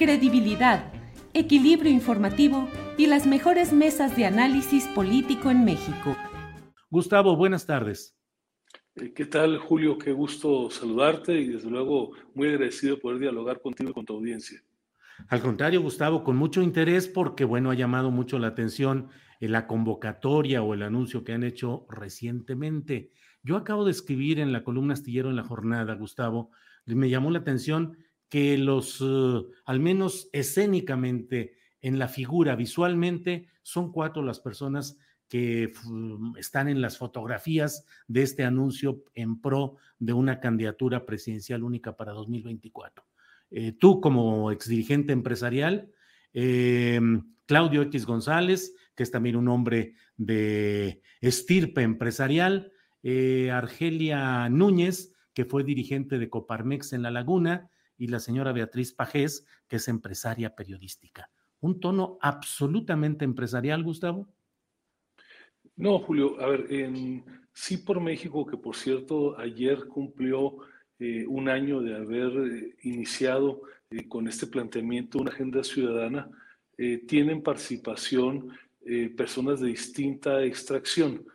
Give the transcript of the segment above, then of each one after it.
credibilidad, equilibrio informativo y las mejores mesas de análisis político en México. Gustavo, buenas tardes. Eh, ¿Qué tal, Julio? Qué gusto saludarte y desde luego muy agradecido de poder dialogar contigo y con tu audiencia. Al contrario, Gustavo, con mucho interés porque, bueno, ha llamado mucho la atención en la convocatoria o el anuncio que han hecho recientemente. Yo acabo de escribir en la columna astillero en la jornada, Gustavo, y me llamó la atención que los, uh, al menos escénicamente, en la figura, visualmente, son cuatro las personas que están en las fotografías de este anuncio en pro de una candidatura presidencial única para 2024. Eh, tú como exdirigente empresarial, eh, Claudio X González, que es también un hombre de estirpe empresarial, eh, Argelia Núñez, que fue dirigente de Coparmex en La Laguna, y la señora Beatriz Pajés, que es empresaria periodística. Un tono absolutamente empresarial, Gustavo. No, Julio, a ver, Sí por México, que por cierto ayer cumplió eh, un año de haber eh, iniciado eh, con este planteamiento una agenda ciudadana, tienen participación personas de distinta extracción.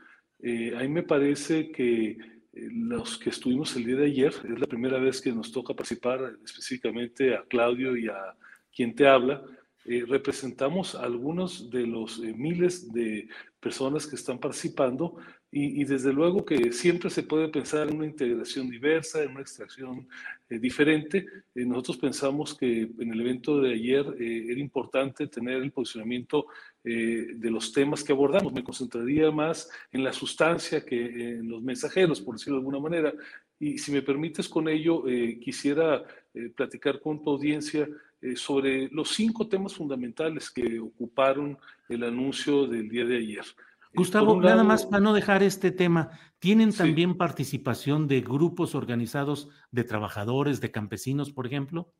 a mí me parece que los que estuvimos el día de ayer, es la primera vez que nos toca participar específicamente a Claudio y a quien te habla, eh, representamos a algunos de los eh, miles de personas que están participando y, y, desde luego que siempre se puede pensar en una integración diversa, en una extracción eh, diferente. Eh, nosotros pensamos que en el evento de ayer eh, era importante tener el posicionamiento de los temas que abordamos. Me concentraría más en la sustancia que en los mensajeros, por decirlo de alguna manera. Y si me permites con ello, quisiera platicar con tu audiencia eh, sobre los cinco temas fundamentales que ocuparon el anuncio del día de ayer. Gustavo, lado, nada más para no dejar este tema, ¿tienen sí. también participación de grupos organizados de trabajadores, de campesinos, por ejemplo?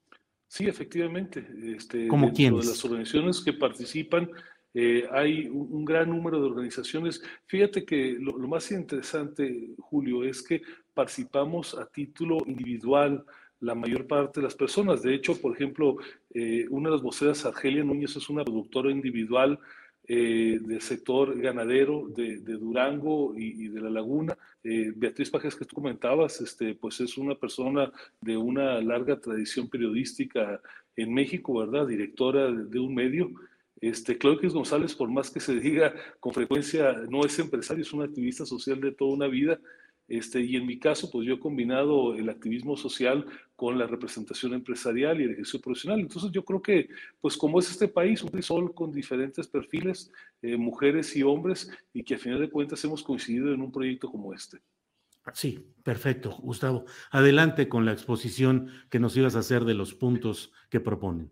Sí, efectivamente. Este, ¿Como quiénes? De las organizaciones que participan, eh, hay un, un, gran número de organizaciones. Fíjate que lo, lo, más interesante, Julio, es que participamos a título individual, la mayor parte de las personas. De hecho, por ejemplo, eh, una de las voceras, Argelia Núñez, es una productora individual eh, del sector ganadero de, Durango y, de la Laguna. Eh, Beatriz Pajes, que tú comentabas, este, pues es una persona de una larga tradición periodística en México, ¿verdad? Directora de, de un medio. Este, Claudio González, por más que se diga con frecuencia, no es empresario, es un activista social de toda una vida. Este, y en mi caso, pues yo he combinado el activismo social con la representación empresarial y el ejercicio profesional. Entonces yo creo que, pues como es este país, un sol con diferentes perfiles, eh, mujeres y hombres, y que a final de cuentas hemos coincidido en un proyecto como este. Sí, perfecto, Gustavo. Adelante con la exposición que nos ibas a hacer de los puntos que proponen.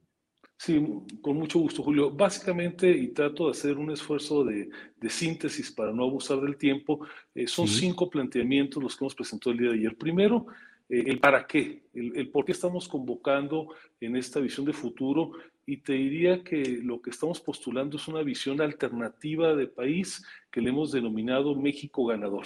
Sí, con mucho gusto, Julio. Básicamente, y trato de hacer un esfuerzo de, de síntesis para no abusar del tiempo, eh, son sí. cinco planteamientos los que hemos presentado el día de ayer. Primero, eh, el para qué, el, el, por qué estamos convocando en esta visión de futuro. Y te diría que lo que estamos postulando es una visión alternativa de país que le hemos denominado México ganador.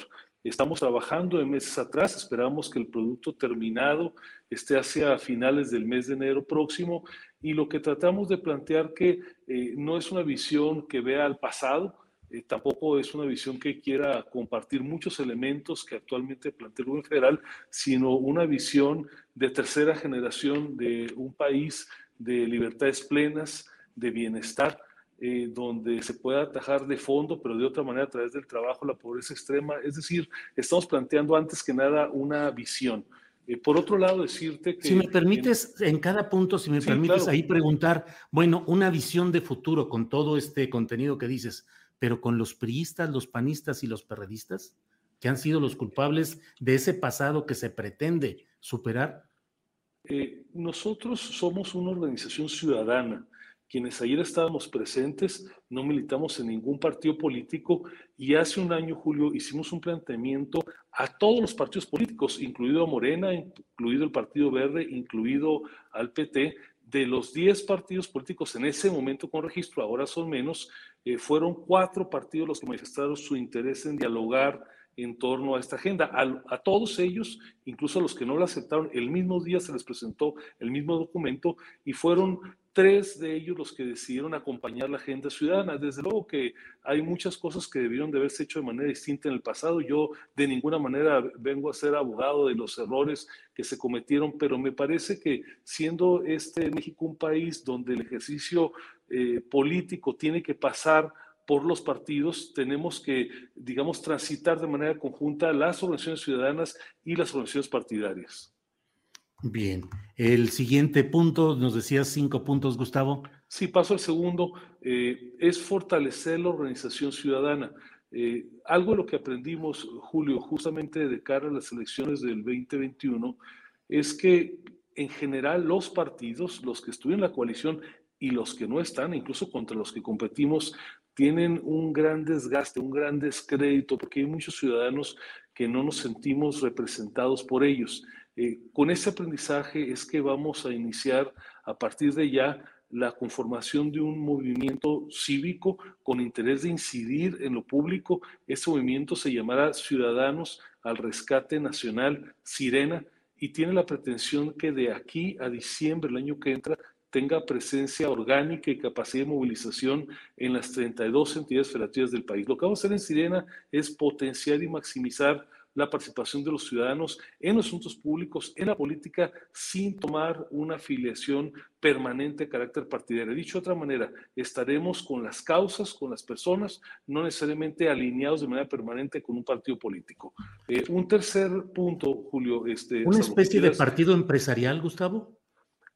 Estamos trabajando en meses atrás, esperamos que el producto terminado esté hacia finales del mes de enero próximo y lo que tratamos de plantear que eh, no es una visión que vea al pasado, eh, tampoco es una visión que quiera compartir muchos elementos que actualmente plantea el gobierno federal, sino una visión de tercera generación de un país de libertades plenas, de bienestar, eh, donde se pueda atajar de fondo, pero de otra manera a través del trabajo, la pobreza extrema. Es decir, estamos planteando antes que nada una visión. Eh, por otro lado, decirte que... Si me permites, en, cada punto, si me permites ahí preguntar, bueno, una visión de futuro con todo este contenido que dices pero con los priistas, los panistas y los perredistas, que han sido los culpables de ese pasado que se pretende superar? Eh, nosotros somos una organización ciudadana. Quienes ayer estábamos presentes, no militamos en ningún partido político y hace un año, Julio, hicimos un planteamiento a todos los partidos políticos, incluido a Morena, incluido el Partido Verde, incluido al PT, de los 10 partidos políticos en ese momento con registro, ahora son menos, eh, fueron cuatro partidos los que manifestaron su interés en dialogar en torno a esta agenda. A, todos ellos, incluso a los que no la aceptaron, el mismo día se les presentó el mismo documento y fueron tres de ellos los que decidieron acompañar la agenda ciudadana. Desde luego que hay muchas cosas que debieron de haberse hecho de manera distinta en el pasado. Yo de ninguna manera vengo a ser abogado de los errores que se cometieron, pero me parece que siendo este México un país donde el ejercicio eh, político tiene que pasar por los partidos, tenemos que, digamos, transitar de manera conjunta las organizaciones ciudadanas y las organizaciones partidarias. Bien, el siguiente punto, nos decías cinco puntos, Gustavo. Sí, paso al segundo, eh, es fortalecer la organización ciudadana. Eh, algo de lo que aprendimos, Julio, justamente de cara a las elecciones del 2021, es que en general los partidos, los que estuvieron en la coalición y los que no están, incluso contra los que competimos, tienen un gran desgaste, un gran descrédito, porque hay muchos ciudadanos que no nos sentimos representados por ellos. Eh, con ese aprendizaje es que vamos a iniciar a partir de ya la conformación de un movimiento cívico con interés de incidir en lo público. Ese movimiento se llamará Ciudadanos al Rescate Nacional Sirena y tiene la pretensión que de aquí a diciembre del año que entra tenga presencia orgánica y capacidad de movilización en las 32 entidades federativas del país. Lo que vamos a hacer en Sirena es potenciar y maximizar la participación de los ciudadanos en los asuntos públicos, en la política, sin tomar una afiliación permanente de carácter partidario. Dicho de otra manera, estaremos con las causas, con las personas, no necesariamente alineados de manera permanente con un partido político. Eh, un tercer punto, Julio. Este, ¿Una especie de partido empresarial, Gustavo?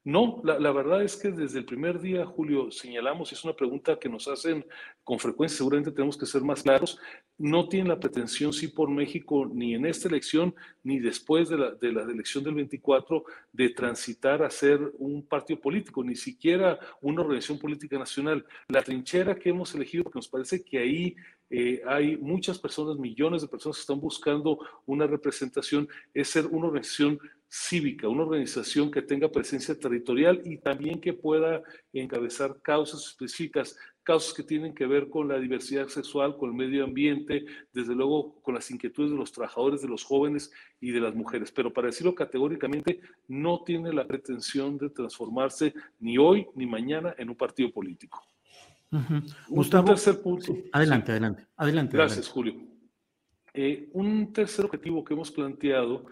No, la, verdad es que desde el primer día, Julio, señalamos, y es una pregunta que nos hacen con frecuencia, seguramente tenemos que ser más claros, no tienen la pretensión, sí, por México, ni en esta elección, ni después de la, de la elección del 24, de transitar a ser un partido político, ni siquiera una organización política nacional. La trinchera que hemos elegido, porque nos parece que ahí eh, hay muchas personas, millones de personas que están buscando una representación, es ser una organización cívica, una organización que tenga presencia territorial y también que pueda encabezar causas específicas, causas que tienen que ver con la diversidad sexual, con el medio ambiente, desde luego con las inquietudes de los trabajadores, de los jóvenes y de las mujeres. Pero para decirlo categóricamente, no tiene la pretensión de transformarse ni hoy ni mañana en un partido político. Gustavo, un tercer punto. adelante, adelante, adelante. Gracias, Julio. Eh, un tercer objetivo que hemos planteado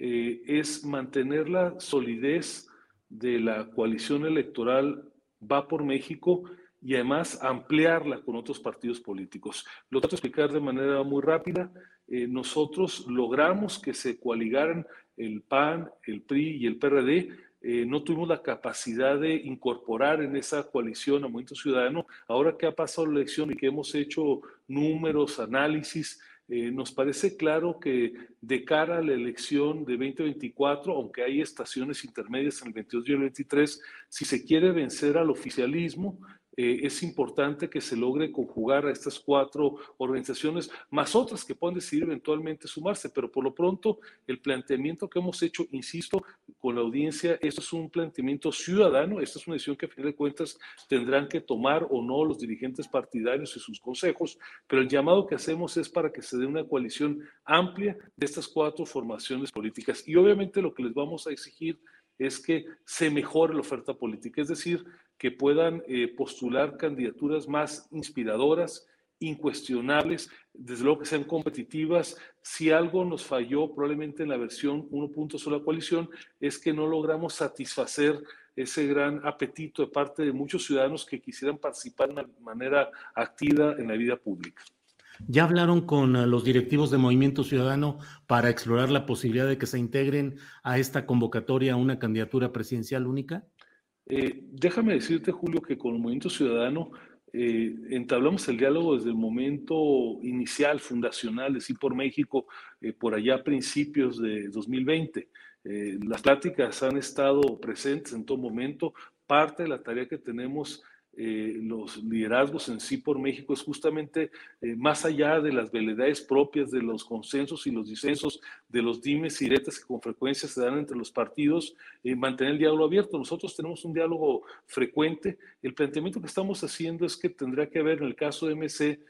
eh, es mantener la solidez de la coalición electoral Va por México y además ampliarla con otros partidos políticos. Lo trato de explicar de manera muy rápida. Eh, nosotros logramos que se coaligaran el PAN, el PRI y el PRD. Eh, no tuvimos la capacidad de incorporar en esa coalición a Movimiento Ciudadano. Ahora que ha pasado la elección y que hemos hecho números, análisis, eh, nos parece claro que de cara a la elección de 2024, aunque hay estaciones intermedias en el 22 y el 23, si se quiere vencer al oficialismo, eh, es importante que se logre conjugar a estas cuatro organizaciones, más otras que puedan decidir eventualmente sumarse, pero por lo pronto el planteamiento que hemos hecho, insisto, con la audiencia, esto es un planteamiento ciudadano, esta es una decisión que a fin de cuentas tendrán que tomar o no los dirigentes partidarios y sus consejos, pero el llamado que hacemos es para que se dé una coalición amplia de estas cuatro formaciones políticas. Y obviamente lo que les vamos a exigir es que se mejore la oferta política, es decir, que puedan eh, postular candidaturas más inspiradoras, incuestionables, desde luego que sean competitivas. Si algo nos falló probablemente en la versión 1.0 de la coalición es que no logramos satisfacer ese gran apetito de parte de muchos ciudadanos que quisieran participar de una manera activa en la vida pública. ¿Ya hablaron con eh, los directivos de Movimiento Ciudadano para explorar la posibilidad de que se integren a esta convocatoria una candidatura presidencial única? Eh, déjame decirte, Julio, que con el Movimiento Ciudadano eh, entablamos el diálogo desde el momento inicial, fundacional de Sí por México, eh, por allá a principios de 2020. las pláticas han estado presentes en todo momento. Parte de la tarea que tenemos eh, los liderazgos en sí por México es justamente eh, más allá de las veleidades propias de los consensos y los disensos, de los dimes y diretas que con frecuencia se dan entre los partidos, eh, mantener el diálogo abierto. Nosotros tenemos un diálogo frecuente. El planteamiento que estamos haciendo es que tendrá que haber en el caso de MC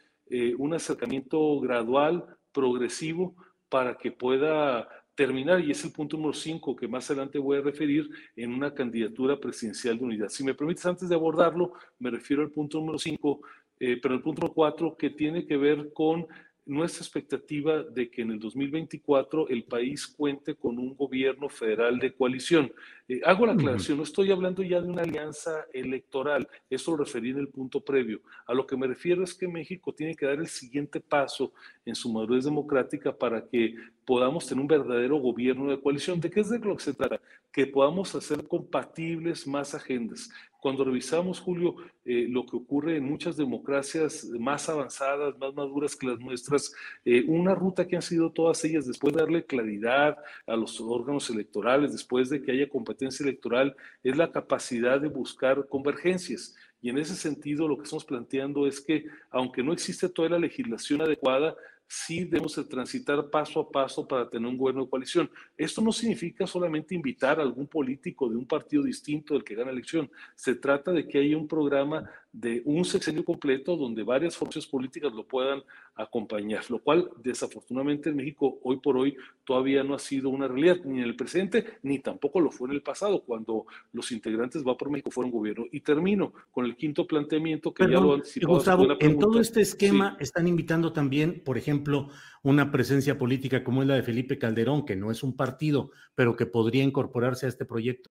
un acercamiento gradual, progresivo, para que pueda terminar, y es el punto número 5 que más adelante voy a referir en una candidatura presidencial de unidad. Si me permites, antes de abordarlo, me refiero al punto número 5, eh, pero el punto número 4 que tiene que ver con nuestra expectativa de que en el 2024 el país cuente con un gobierno federal de coalición. Eh, hago la aclaración, no estoy hablando ya de una alianza electoral, eso lo referí en el punto previo. A lo que me refiero es que México tiene que dar el siguiente paso en su madurez democrática para que podamos tener un verdadero gobierno de coalición. ¿De qué es de lo que se trata? Que podamos hacer compatibles más agendas, cuando revisamos, Julio, eh, lo que ocurre en muchas democracias más avanzadas, más maduras que las nuestras, eh, una ruta que han sido todas ellas después de darle claridad a los órganos electorales, después de que haya competencia electoral, es la capacidad de buscar convergencias. Y en ese sentido, lo que estamos planteando es que, aunque no existe toda la legislación adecuada, sí debemos de transitar paso a paso para tener un gobierno de coalición. Esto no significa solamente invitar a algún político de un partido distinto del que gana elección. Se trata de que haya un programa de un sexenio completo donde varias fuerzas políticas lo puedan acompañar, lo cual desafortunadamente en México hoy por hoy todavía no ha sido una realidad, ni en el presente, ni tampoco lo fue en el pasado, cuando los integrantes Va por México fueron gobierno. Y termino con el quinto planteamiento que ya lo anticipado. Gustavo, en todo este esquema están invitando también, por ejemplo, una presencia política como es la de Felipe Calderón, que no es un partido, pero que podría incorporarse a este proyecto.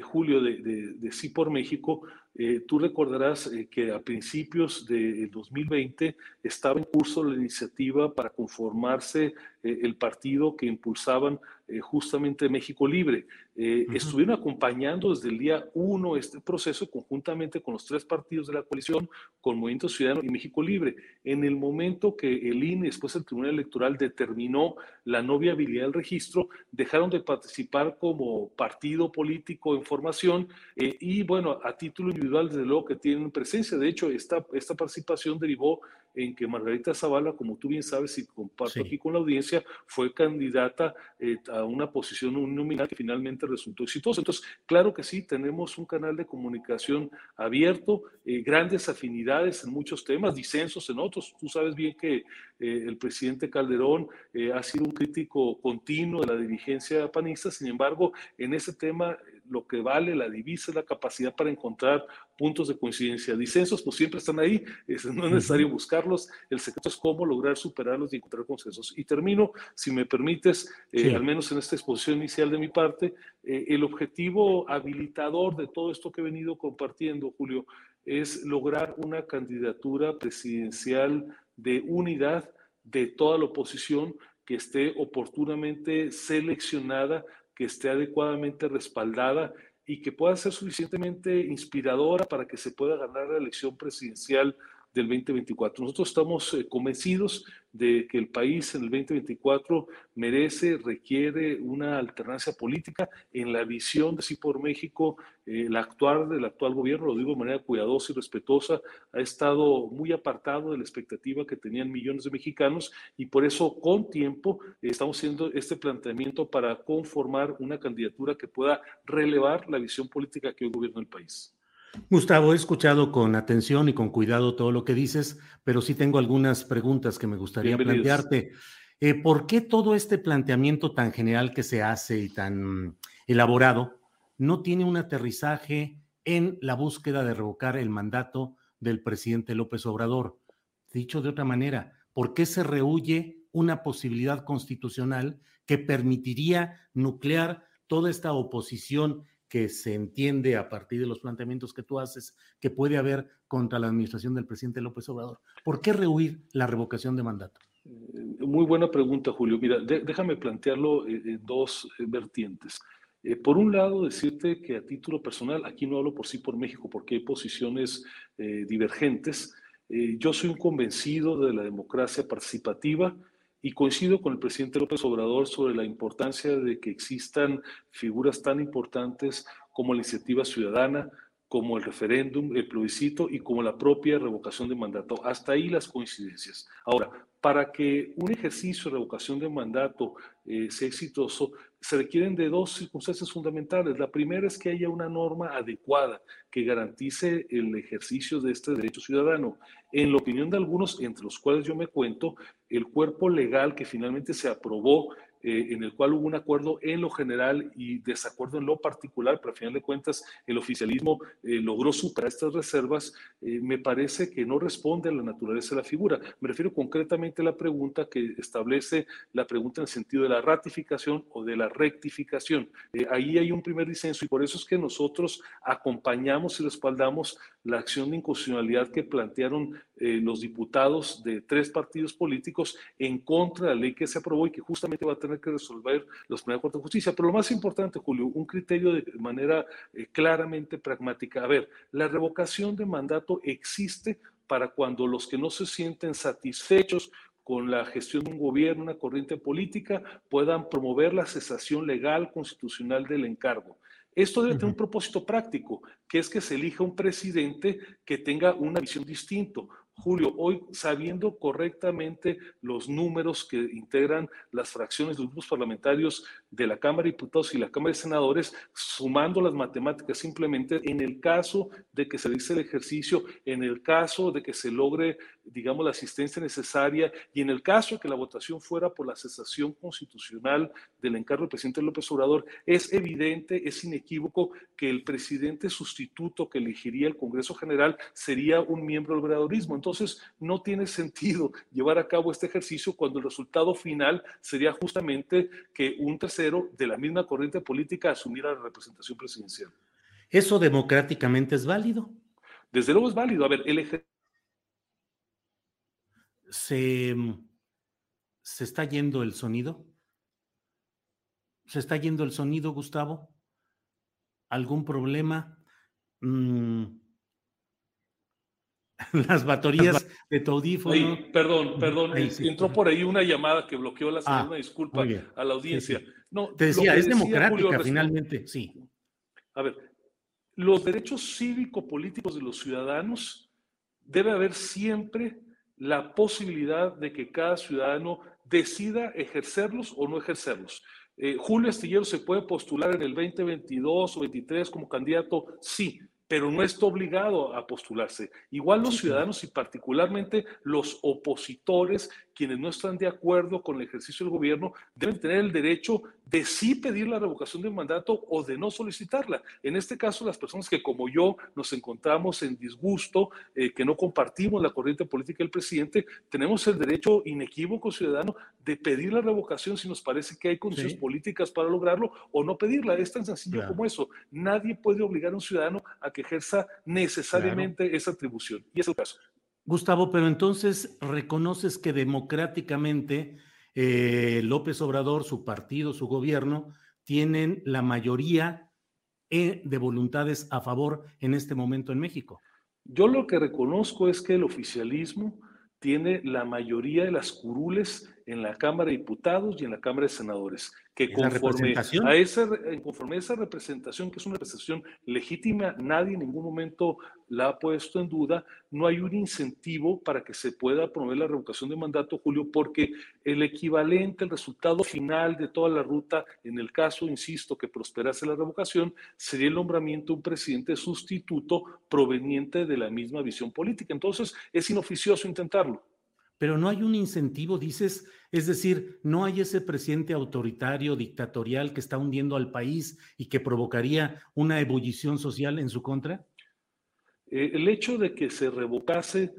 Julio, de, de, Sí por México, eh, tú recordarás eh, que a principios de 2020 estaba en curso la iniciativa para conformarse eh, el partido que impulsaban justamente México Libre. Estuvieron acompañando desde el día uno este proceso conjuntamente con los tres partidos de la coalición, con Movimiento Ciudadano y México Libre. En el momento que el INE, después el Tribunal Electoral, determinó la no viabilidad del registro, dejaron de participar como partido político en formación y, bueno, a título individual, desde luego que tienen presencia. De hecho, esta, esta participación derivó en que Margarita Zavala, como tú bien sabes y comparto aquí con la audiencia, fue candidata eh, a una posición nominal que finalmente resultó exitosa. Entonces, claro que sí, tenemos un canal de comunicación abierto, eh, grandes afinidades en muchos temas, disensos en otros. Tú sabes bien que eh, el presidente Calderón ha sido un crítico continuo de la dirigencia panista, sin embargo, en ese tema lo que vale la divisa es la capacidad para encontrar puntos de coincidencia. Disensos, pues siempre están ahí, no es necesario buscarlos, el secreto es cómo lograr superarlos y encontrar consensos. Y termino, si me permites, eh, al menos en esta exposición inicial de mi parte, eh, el objetivo habilitador de todo esto que he venido compartiendo, Julio, es lograr una candidatura presidencial de unidad de toda la oposición que esté oportunamente seleccionada que esté adecuadamente respaldada y que pueda ser suficientemente inspiradora para que se pueda ganar la elección presidencial del 2024. Nosotros estamos eh, convencidos de que el país en el 2024 merece, requiere una alternancia política en la visión de sí por México. Eh, el actual del actual gobierno, lo digo de manera cuidadosa y respetuosa, ha estado muy apartado de la expectativa que tenían millones de mexicanos y por eso con tiempo estamos haciendo este planteamiento para conformar una candidatura que pueda relevar la visión política que hoy gobierna el país. Gustavo, he escuchado con atención y con cuidado todo lo que dices, pero sí tengo algunas preguntas que me gustaría plantearte. Eh, ¿Por qué todo este planteamiento tan general que se hace y tan elaborado no tiene un aterrizaje en la búsqueda de revocar el mandato del presidente López Obrador? Dicho de otra manera, ¿por qué se rehuye una posibilidad constitucional que permitiría nuclear toda esta oposición que se entiende a partir de los planteamientos que tú haces que puede haber contra la administración del presidente López Obrador. ¿Por qué rehuir la revocación de mandato? Eh, muy buena pregunta, Julio. Mira, déjame plantearlo en dos eh, vertientes. Eh, por un lado, decirte que a título personal, aquí no hablo por sí por México, porque hay posiciones divergentes. yo soy un convencido de la democracia participativa y coincido con el presidente López Obrador sobre la importancia de que existan figuras tan importantes como la iniciativa ciudadana, como el referéndum, el plebiscito y como la propia revocación de mandato. Hasta ahí las coincidencias. Ahora, para que un ejercicio de revocación de mandato eh, sea exitoso, se requieren de dos circunstancias fundamentales. La primera es que haya una norma adecuada que garantice el ejercicio de este derecho ciudadano. En la opinión de algunos, entre los cuales yo me cuento, el cuerpo legal que finalmente se aprobó eh, en el cual hubo un acuerdo en lo general y desacuerdo en lo particular, pero a final de cuentas el oficialismo eh, logró superar estas reservas, eh, me parece que no responde a la naturaleza de la figura. Me refiero concretamente a la pregunta que establece la pregunta en el sentido de la ratificación o de la rectificación. ahí hay un primer disenso y por eso es que nosotros acompañamos y respaldamos la acción de inconstitucionalidad que plantearon los diputados de tres partidos políticos en contra de la ley que se aprobó y que justamente va a tener que resolver los primeros Corte de Justicia. Pero lo más importante, Julio, un criterio de manera eh, claramente pragmática. A ver, la revocación de mandato existe para cuando los que no se sienten satisfechos con la gestión de un gobierno, una corriente política, puedan promover la cesación legal constitucional del encargo. Esto debe tener un propósito práctico, que es que se elija un presidente que tenga una visión distinta, Julio, hoy sabiendo correctamente los números que integran las fracciones de los grupos parlamentarios de la Cámara de Diputados y la Cámara de Senadores, sumando las matemáticas simplemente, en el caso de que se dice el ejercicio, en el caso de que se logre, digamos, la asistencia necesaria y en el caso de que la votación fuera por la cesación constitucional del encargo del presidente López Obrador, es evidente, es inequívoco que el presidente sustituto que elegiría el Congreso General sería un miembro del obradorismo. Entonces, no tiene sentido llevar a cabo este ejercicio cuando el resultado final sería justamente que un tercero de la misma corriente política asumiera la representación presidencial. ¿Eso democráticamente es válido? Desde luego es válido. A ver, el ejercicio... Se, se está yendo el sonido. ¿Se está yendo el sonido, Gustavo? ¿Algún problema? Mm, las baterías de tu audífono. perdón, perdón, entró por ahí una llamada que bloqueó la segunda, ah, disculpa a la audiencia. No, Te decía, es democrática finalmente, sí. A ver, los derechos cívico-políticos de los ciudadanos debe haber siempre la posibilidad de que cada ciudadano decida ejercerlos o no ejercerlos. Eh, Julio Astillero se puede postular en el 2022 o 2023 como candidato, sí, pero no está obligado a postularse. Igual los ciudadanos y particularmente los opositores, quienes no están de acuerdo con el ejercicio del gobierno, deben tener el derecho de sí pedir la revocación del mandato o de no solicitarla. En este caso, las personas que como yo nos encontramos en disgusto, eh, que no compartimos la corriente política del presidente, tenemos el derecho inequívoco ciudadano de pedir la revocación si nos parece que hay condiciones políticas para lograrlo o no pedirla. Es tan sencillo como eso. Nadie puede obligar a un ciudadano a que ejerza necesariamente esa atribución. Y es el caso. Gustavo, pero entonces reconoces que democráticamente eh, López Obrador, su partido, su gobierno, tienen la mayoría eh, de voluntades a favor en este momento en México. Yo lo que reconozco es que el oficialismo tiene la mayoría de las curules en la Cámara de Diputados y en la Cámara de Senadores, que conforme a, esa, conforme a esa representación, que es una representación legítima, nadie en ningún momento la ha puesto en duda, no hay un incentivo para que se pueda promover la revocación de mandato, Julio, porque el equivalente, el resultado final de toda la ruta, en el caso, insisto, que prosperase la revocación, sería el nombramiento de un presidente sustituto proveniente de la misma visión política. Entonces, es inoficioso intentarlo pero no hay un incentivo, dices, es decir, no hay ese presidente autoritario, dictatorial que está hundiendo al país y que provocaría una ebullición social en su contra. Eh, el hecho de que se revocase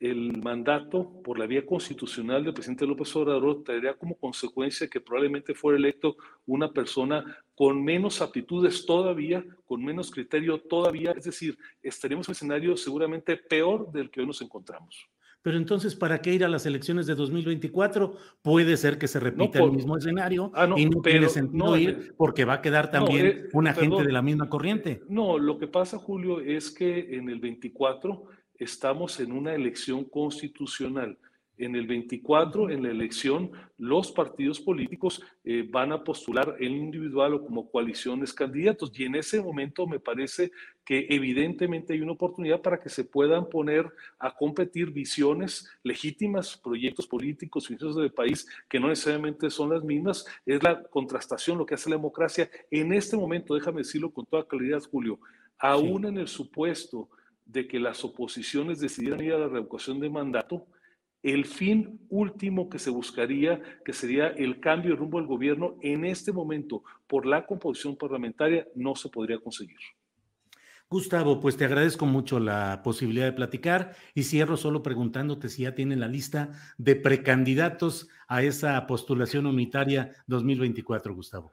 el mandato por la vía constitucional del presidente López Obrador traería como consecuencia que probablemente fuera electo una persona con menos aptitudes todavía, con menos criterio todavía, es decir, estaríamos en un escenario seguramente peor del que hoy nos encontramos. Pero entonces, ¿para qué ir a las elecciones de 2024? Puede ser que se repita el mismo escenario ah, y no tiene sentido ir eh, porque va a quedar también eh, una gente de la misma corriente. No, lo que pasa, Julio, es que en el 24 estamos en una elección constitucional. En el 24, en la elección, los partidos políticos eh, van a postular en individual o como coaliciones candidatos. Y en ese momento me parece que evidentemente hay una oportunidad para que se puedan poner a competir visiones legítimas, proyectos políticos, visiones del país que no necesariamente son las mismas. Es la contrastación lo que hace la democracia. En este momento, déjame decirlo con toda claridad, Julio, aún en el supuesto de que las oposiciones decidieran ir a la revocación de mandato, el fin último que se buscaría, que sería el cambio de rumbo del gobierno, en este momento, por la composición parlamentaria, no se podría conseguir. Gustavo, pues te agradezco mucho la posibilidad de platicar y cierro solo preguntándote si ya tienen la lista de precandidatos a esa postulación unitaria 2024, Gustavo.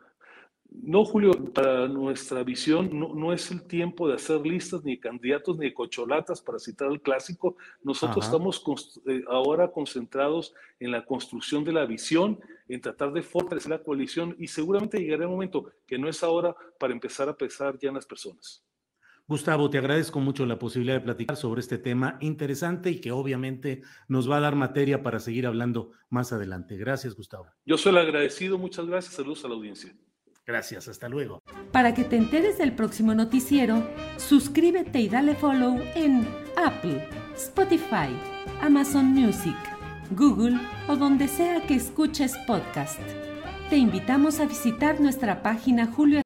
No, Julio, para nuestra visión no, es el tiempo de hacer listas ni candidatos ni cocholatas para citar el clásico. Nosotros estamos eh, ahora concentrados en la construcción de la visión, en tratar de fortalecer la coalición y seguramente llegará el momento que no es ahora para empezar a pensar ya en las personas. Gustavo, te agradezco mucho la posibilidad de platicar sobre este tema interesante y que obviamente nos va a dar materia para seguir hablando más adelante. Gracias, Gustavo. Yo soy el agradecido, muchas gracias, saludos a la audiencia. Gracias, hasta luego. Para que te enteres del próximo noticiero, suscríbete y dale follow en Apple, Spotify, Amazon Music, Google o donde sea que escuches podcast. Te invitamos a visitar nuestra página Julio.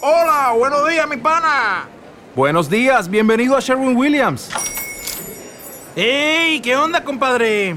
Hola, buenos días, mi pana. Buenos días, bienvenido a Sherwin Williams. ¡Ey! ¿Qué onda, compadre?